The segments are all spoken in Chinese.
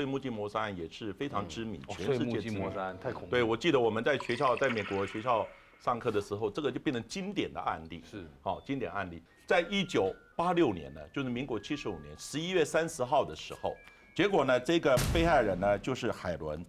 碎木机谋杀案也是非常知名，全世界知名。机谋杀案太恐怖。对，我记得我们在学校，在美国学校上课的时候，这个就变成经典的案例。是好、经典案例，在一九八六年呢，就是民国七十五年十一月三十号的时候，结果呢，这个被害人呢就是海伦，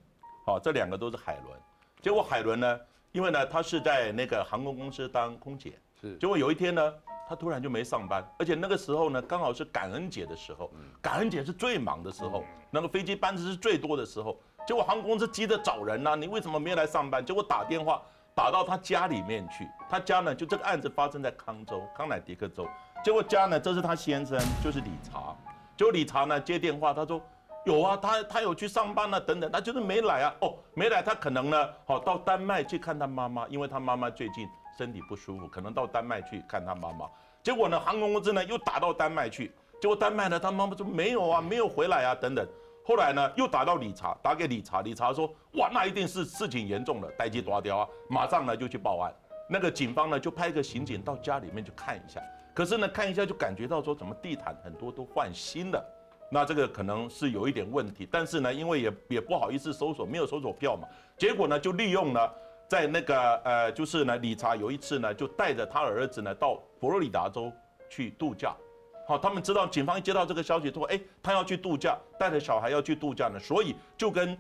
好、这两个都是海伦。结果海伦呢，因为呢，她是在那个航空公司当空姐，是结果有一天呢，她突然就没上班，而且那个时候呢，刚好是感恩节的时候，感恩节是最忙的时候，那个飞机班次是最多的时候。结果航空公司急着找人呐、你为什么没来上班？结果打电话打到他家里面去，他家呢就这个案子发生在康州康乃狄克州，结果家呢这是他先生，就是理查，结果理查呢接电话，他说。有啊，他他有去上班啊，等等，他就是没来啊。哦，没来，他可能呢，好到丹麦去看他妈妈，因为他妈妈最近身体不舒服，可能到丹麦去看他妈妈。结果呢，航空公司呢又打到丹麦去，结果丹麦呢，他妈妈说没有啊，没有回来啊，等等。后来呢，又打到理查，打给理查，理查说，哇，那一定是事情严重了，逮鸡抓雕啊，马上呢就去报案。那个警方呢就派一个刑警到家里面去看一下，可是呢看一下就感觉到说，怎么地毯很多都换新的。那这个可能是有一点问题，但是呢，因为也也不好意思搜索，没有搜索票嘛，结果呢就利用了，在那个呃，就是呢，理查有一次呢，就带着他儿子呢到佛罗里达州去度假。好，他们知道警方一接到这个消息说，哎，他要去度假，带着小孩要去度假呢，所以就跟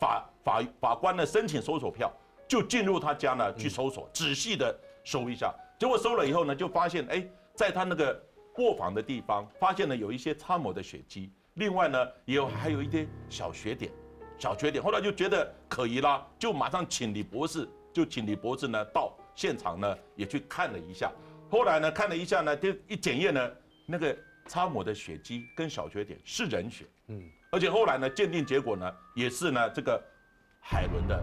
法法法官呢申请搜索票，就进入他家呢去搜索，仔细的搜一下。结果搜了以后呢，就发现哎，在他那个卧房的地方，发现了有一些擦抹的血迹，另外呢，也有还有一些小血点，小缺点。后来就觉得可疑啦，就马上请李博士，就请李博士呢到现场呢也去看了一下。后来呢看了一下呢，就一检验呢，那个擦抹的血迹跟小缺点是人血，嗯，而且后来呢鉴定结果呢也是呢这个海伦的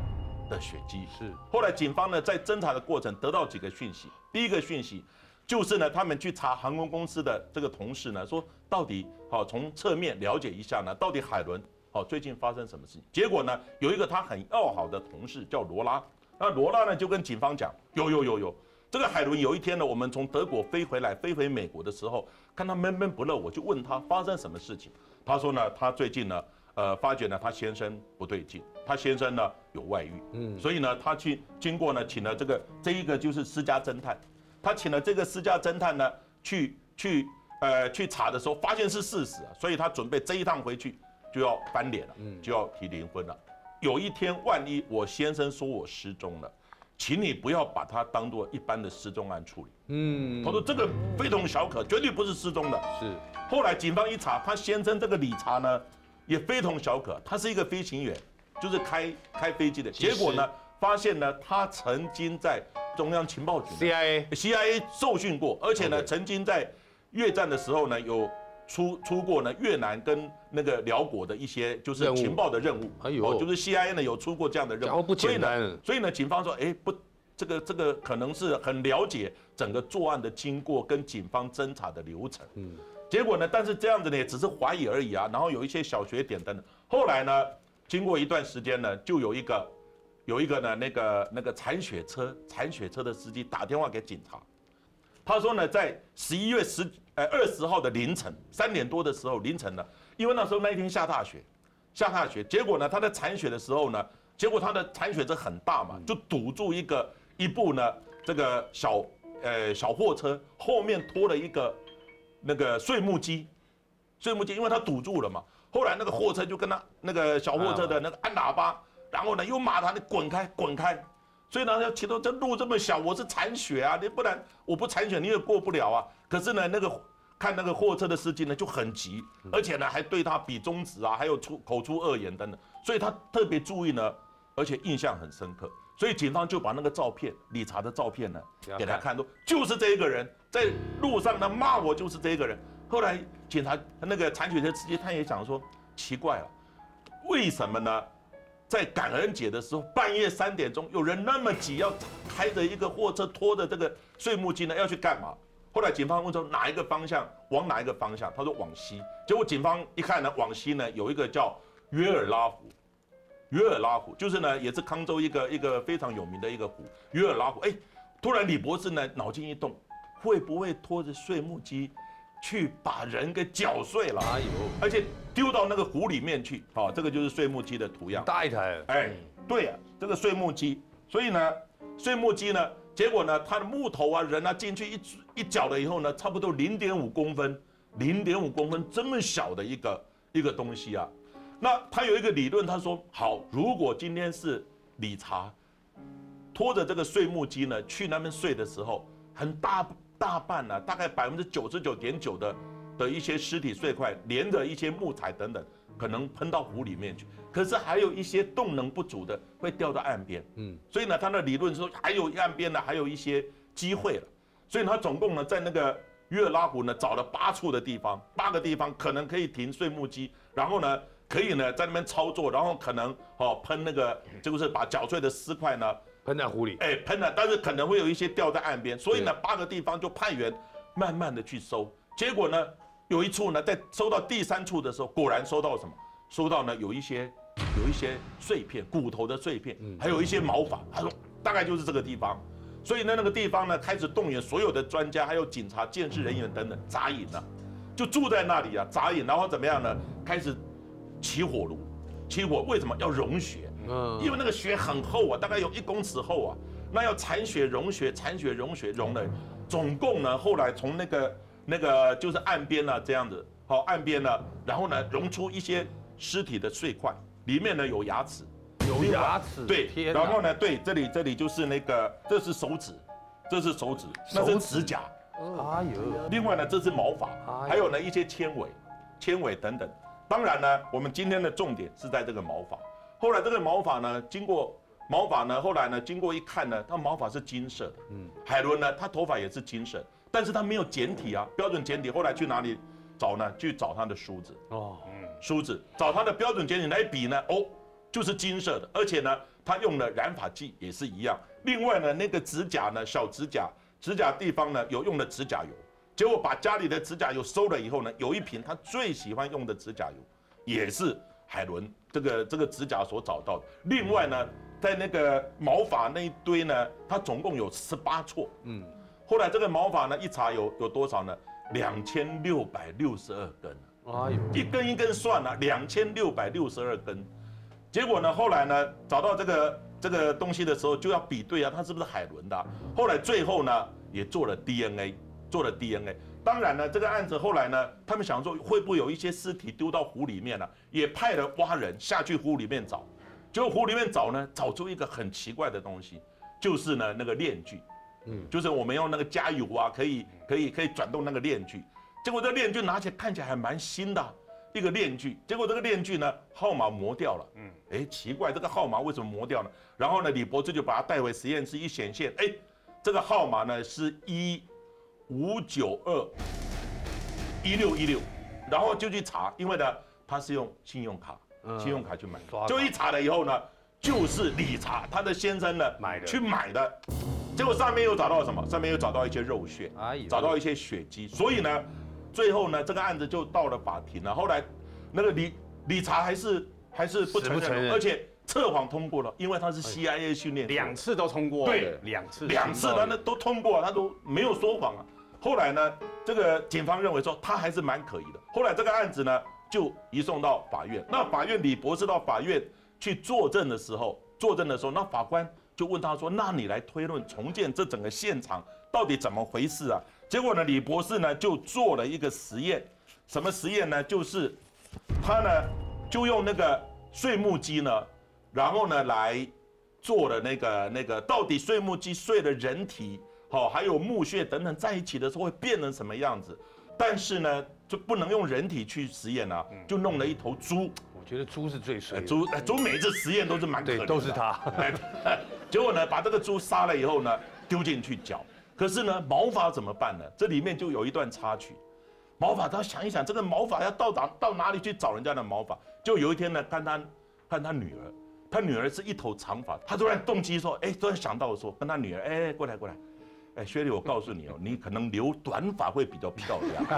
的血迹。是后来警方呢在侦查的过程得到几个讯息，第一个讯息就是呢他们去查航空公司的这个同事呢说到底好从侧面了解一下呢到底海伦好最近发生什么事情，结果呢有一个他很要好的同事叫罗拉，那罗拉呢就跟警方讲有有有有。这个海伦有一天呢，我们从德国飞回来，飞回美国的时候，看他闷闷不乐，我就问他发生什么事情。他说呢，他最近呢，呃，发觉呢他先生不对劲，他先生呢有外遇，嗯，所以呢，他去经过呢，请了这个这一个就是私家侦探，他请了这个私家侦探呢去去呃去查的时候，发现是事实啊，所以他准备这一趟回去就要翻脸了，嗯，就要提离婚了。有一天万一我先生说我失踪了。请你不要把它当做一般的失踪案处理。嗯，他说这个非同小可，绝对不是失踪的。是后来警方一查，他先生这个理查呢也非同小可，他是一个飞行员，就是开开飞机的。结果呢，发现呢他曾经在中央情报局 CIA CIA 受训过，而且呢曾经在越战的时候呢有出出过呢越南跟那个辽国的一些就是情报的任务，哎呦就是 CIA 呢有出过这样的任务，不简所以呢单所以呢，警方说，哎，不，这个这个可能是很了解整个作案的经过跟警方侦查的流程。嗯，结果呢，但是这样子呢，也只是怀疑而已啊。然后有一些小学点等等。后来呢，经过一段时间呢，就有一个有一个呢，那个那个铲雪车铲雪车的司机打电话给警察，他说呢，在十一月十呃二十号的凌晨三点多的时候凌晨呢，因为那时候那一天下大雪，下大雪，结果呢，他在铲雪的时候呢，结果他的铲雪车很大嘛，就堵住一个一部呢这个小呃小货车后面拖了一个那个碎木机，碎木机因为他堵住了嘛，后来那个货车就跟他那个小货车的那个按喇叭，然后呢又骂他你滚开滚开。所以呢，要提到这路这么小，我是残血啊，你不然我不残血你也过不了啊。可是呢，那个看那个货车的司机呢就很急，而且呢还对他比中指啊，还有出口出恶言等等，所以他特别注意呢，而且印象很深刻。所以警方就把那个照片，理查的照片呢给他看，说就是这一个人在路上呢骂我，就是这一个人。后来警察那个残血车司机他也想说，奇怪了，为什么呢？在感恩节的时候，半夜三点钟，有人那么急，要开着一个货车拖着这个碎木机呢，要去干嘛？后来警方问说哪一个方向，往哪一个方向？他说往西。结果警方一看呢，往西呢有一个叫约尔拉湖，约尔拉湖就是呢也是康州一个一个非常有名的一个湖，约尔拉湖。哎，突然李博士呢脑筋一动，会不会拖着碎木机去把人给搅碎了，哎呦，而且丢到那个湖里面去。好，这个就是碎木机的图样。大一台，哎，对呀、这个碎木机，所以呢，碎木机呢，结果呢，它的木头啊、人啊进去一一搅了以后呢，差不多零点五公分，零点五公分这么小的一个一个东西啊。那他有一个理论，他说好，如果今天是理查拖着这个碎木机呢去那边睡的时候，很大大半呢、大概百分之九十九点九的的一些尸体碎块，连着一些木材等等，可能喷到湖里面去。可是还有一些动能不足的会掉到岸边，嗯，所以呢，他的理论说还有岸边呢还有一些机会了，所以他总共呢在那个约尔拉湖呢找了八处的地方，八个地方可能可以停碎木机，然后呢可以呢在那边操作，然后可能哦喷那个就是把搅碎的尸块呢喷在湖里，哎，喷了，但是可能会有一些掉在岸边，所以呢，八个地方就派员慢慢的去收。结果呢，有一处呢，在收到第三处的时候，果然收到什么？收到呢有一些有一些碎片，骨头的碎片，还有一些毛发。他说大概就是这个地方。所以呢，那个地方呢，开始动员所有的专家，还有警察、建设人员等等扎营了，就住在那里啊，扎营，然后怎么样呢？开始起火炉，起火为什么要融雪？嗯，因为那个雪很厚啊，大概有一公尺厚啊，那要残雪融雪，残雪融雪融了，总共呢，后来从那个那个就是岸边呢这样子，好岸边呢，然后呢融出一些尸体的碎块，里面呢有牙齿，有牙齿，对，然后呢，对，这里这里就是那个，这是手指，这是手指，那是手指。指甲，哎呦，另外呢，这是毛发哎，还有呢一些纤维、纤维等等。当然呢，我们今天的重点是在这个毛发。后来这个毛发呢，经过毛发呢，后来呢，经过一看呢，它毛发是金色的。嗯，海伦呢，她头发也是金色，但是她没有剪体啊，标准剪体。后来去哪里找呢？去找她的梳子，哦，嗯梳子找她的标准剪体来比呢，哦，就是金色的，而且呢，她用了染发剂也是一样。另外呢，那个指甲呢，小指甲，指甲地方呢有用的指甲油。结果把家里的指甲油收了以后呢，有一瓶他最喜欢用的指甲油，也是海伦这个这个指甲所找到的。另外呢，在那个毛发那一堆呢，它总共有十八撮。嗯，后来这个毛发呢一查有有多少呢？两千六百六十二根，哎呦，一根一根算了、两千六百六十二根。结果呢，后来呢找到这个这个东西的时候就要比对啊，它是不是海伦的啊、后来最后呢也做了 DNA。做了 DNA。当然呢，这个案子后来呢，他们想说会不会有一些尸体丢到湖里面呢、也派了挖人下去湖里面找。结果湖里面找呢，找出一个很奇怪的东西，就是呢那个链锯，嗯，就是我们用那个加油啊，可以可以可以转动那个链锯。结果这链锯拿起来看起来还蛮新的啊、一个链锯，结果这个链锯呢号码磨掉了，嗯，哎，奇怪，这个号码为什么磨掉呢？然后呢，李博士就把它带回实验室一显现，哎，这个号码呢是一五九二一六一六，然后就去查，因为呢他是用信用卡，嗯。信用卡去买就一查了以后呢，就是理查他的先生呢买的。去买的，结果上面又找到什么？上面又找到一些肉屑，哎呦。找到一些血迹，所以呢，最后呢这个案子就到了法庭了。后来那个理理查还是还是不承认，而且测谎通过了，因为他是 CIA 训练两次都通过，对。两次。两次他那都通过，他都没有说谎啊。后来呢，这个警方认为说他还是蛮可疑的。后来这个案子呢就移送到法院。那法院李博士到法院去作证的时候，作证的时候，那法官就问他说：“那你来推论重建这整个现场到底怎么回事啊？”结果呢，李博士呢就做了一个实验，什么实验呢？就是他呢就用那个碎木机呢，然后呢来做了那个那个到底碎木机碎了人体，好、还有木屑等等在一起的时候会变成什么样子？但是呢，就不能用人体去实验啊，就弄了一头猪，我觉得猪是最衰猪呃猪每次实验都是蛮可怜都是他，哎，结果呢，把这个猪杀了以后呢，丢进去搅。可是呢，毛发怎么办呢？这里面就有一段插曲。毛发他想一想，这个毛发要到哪到哪里去找人家的毛发？就有一天呢，看他看他女儿，他女儿是一头长发，他突然动机说，哎，突然想到说，跟他女儿，哎，过来过来。哎，薛丽，我告诉你哦，你可能留短发会比较漂亮。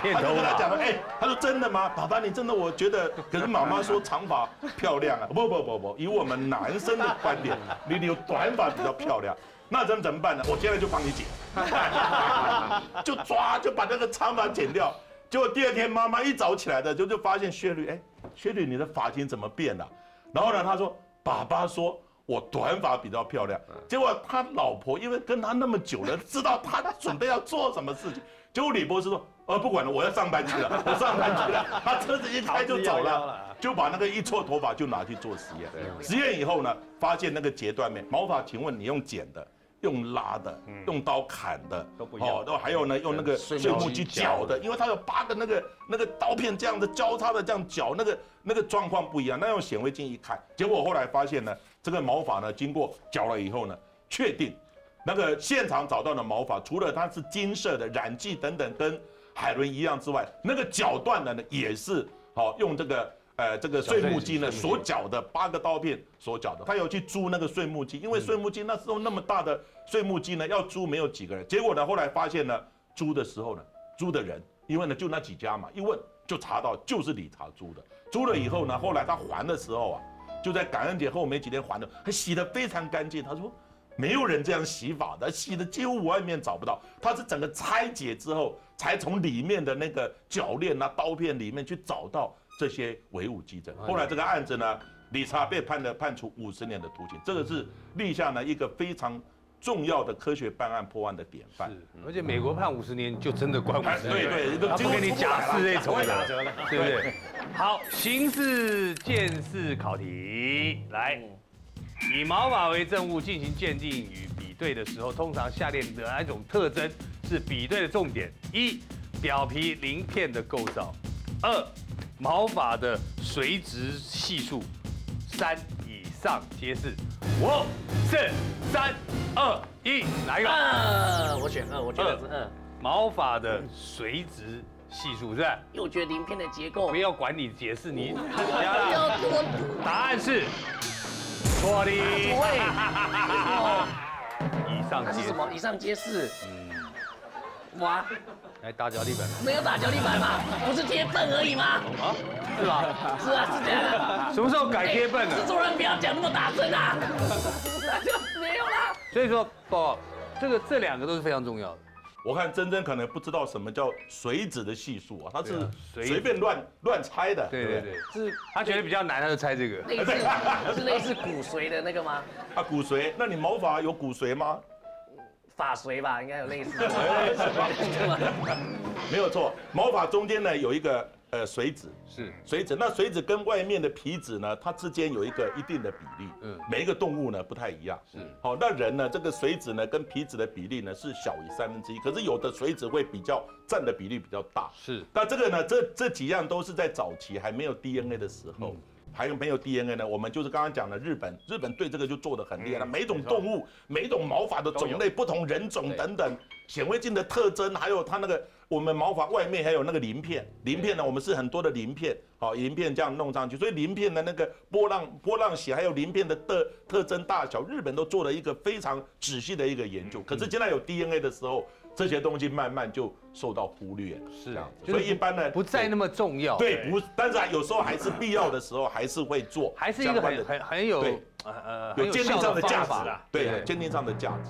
片他就头嘛，跟他讲了，哎、他说真的吗？爸爸，你真的？我觉得，可是妈妈说长发漂亮啊。不不不不，以我们男生的观点，你留短发比较漂亮。那咱们怎么办呢？我现在就帮你剪。就抓就把那个长发剪掉。结果第二天妈妈一早起来的就就发现薛律，哎，薛律你的发型怎么变了？然后呢，他说爸爸说我短发比较漂亮。结果他老婆因为跟他那么久了，知道他准备要做什么事情。结果李博士说，呃不管了，我要上班去了，我上班去了。他车子一开就走了，就把那个一撮头发就拿去做实验。实验以后呢，发现那个截断面毛发，请问你用剪的？用拉的，用刀砍的都不一样，都还有呢，用那个碎木机绞的，因为它有八个那个那个刀片这样子交叉的这样绞，那个那个状况不一样。那用显微镜一看，结果后来发现呢，这个毛发呢经过绞了以后呢，确定那个现场找到的毛发，除了它是金色的染剂等等跟海伦一样之外，那个绞断的呢也是好用这个。呃，这个碎木机呢，所绞的八个刀片所绞的，他有去租那个碎木机，因为碎木机那时候那么大的碎木机呢，要租没有几个人。结果呢，后来发现呢，租的时候呢，租的人，因为呢就那几家嘛，一问就查到就是理查租的。租了以后呢，后来他还的时候啊，就在感恩节后没几天还的，还洗得非常干净。他说没有人这样洗法的，洗的几乎外面找不到。他是整个拆解之后，才从里面的那个铰链啊、刀片里面去找到。这些唯物基证，后来这个案子呢，理查被判的判处五十年的徒刑，这个是立下了一个非常重要的科学办案破案的典范。是，而且美国判五十年就真的关五十年，对对，他不给你假释那种的，对不对？好，刑事鉴识考题，来，以毛发为证物进行鉴定与比对的时候，通常下列哪一种特征是比对的重点？一，表皮鳞片的构造；二。毛发的垂直系数，三以上皆是。五、四、三、二、一，哪一个？二，我选二，我觉得是二。毛发的垂直系数是吧？又觉鳞片的结构。不要管你解释，你 答案是错的。以上皆是什么？以上皆是。哇！来打脚底板？没有打脚底板吗？不是贴笨而已吗？啊，是吧？是啊，是这样的。什么时候改贴笨了？制作人不要讲那么大声啊！那就没有啦。所以说，宝，这个这两个都是非常重要的。我看珍珍可能不知道什么叫水子的系数啊，他是随便乱乱猜的。对对对，是他觉得比较难，他就猜这个。类似是类似骨髓的那个吗？啊，骨髓？那你毛发有骨髓吗？发髓吧，应该有类似。没有错，毛发中间呢有一个呃髓质，是髓质。那髓质跟外面的皮质呢，它之间有一个一定的比例。嗯，每一个动物呢不太一样。是，好，那人呢，这个髓质呢跟皮质的比例呢是小于三分之一，可是有的髓质会比较占的比例比较大。是，那这个呢，这这几样都是在早期还没有 DNA 的时候。还有没有 DNA 呢？我们就是刚刚讲的日本，日本对这个就做的很厉害了。每种动物、每种毛发的种类、不同人种等等，显微镜的特征，还有它那个我们毛发外面还有那个鳞片，鳞片呢，我们是很多的鳞片，好鳞片这样弄上去，所以鳞片的那个波浪波浪形，还有鳞片的特特征大小，日本都做了一个非常仔细的一个研究。可是现在有 DNA 的时候。这些东西慢慢就受到忽略，是啊，所以一般呢不再那么重要。对，不，但是有时候还是必要的时候还是会做，还是一个很很很有呃呃有鉴定上的价值啊，对，鉴定上的价值。